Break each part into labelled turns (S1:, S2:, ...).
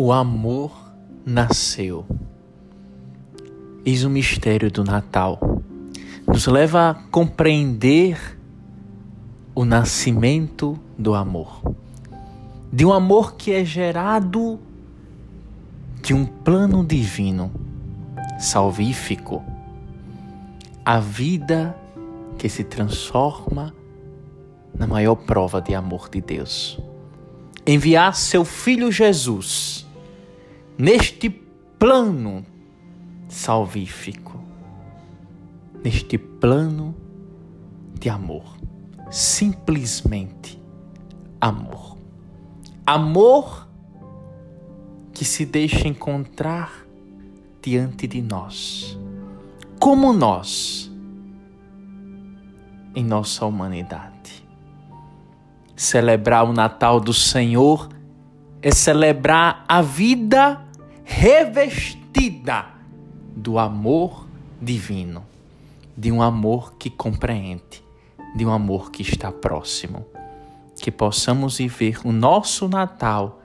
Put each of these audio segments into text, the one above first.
S1: o amor nasceu. Eis o mistério do Natal. Nos leva a compreender o nascimento do amor. De um amor que é gerado de um plano divino, salvífico. A vida que se transforma na maior prova de amor de Deus. Enviar seu filho Jesus neste plano salvífico, neste plano de amor. Simplesmente amor. Amor que se deixa encontrar diante de nós. Como nós, em nossa humanidade. Celebrar o Natal do Senhor é celebrar a vida revestida do amor divino, de um amor que compreende, de um amor que está próximo. Que possamos viver o nosso Natal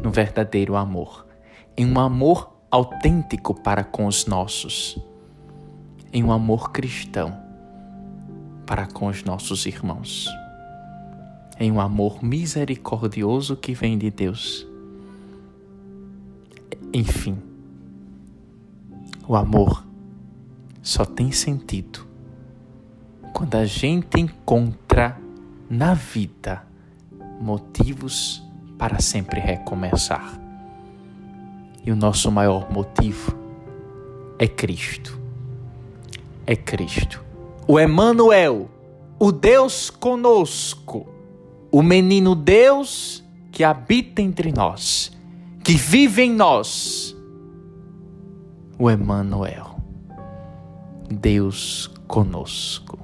S1: no verdadeiro amor, em um amor autêntico para com os nossos, em um amor cristão para com os nossos irmãos, em um amor misericordioso que vem de Deus enfim, o amor só tem sentido quando a gente encontra na vida motivos para sempre recomeçar. E o nosso maior motivo é Cristo. É Cristo. O Emmanuel, o Deus conosco, o menino Deus que habita entre nós que vive em nós o Emmanuel, Deus conosco.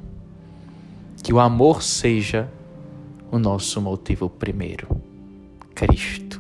S1: Que o amor seja o nosso motivo primeiro, Cristo.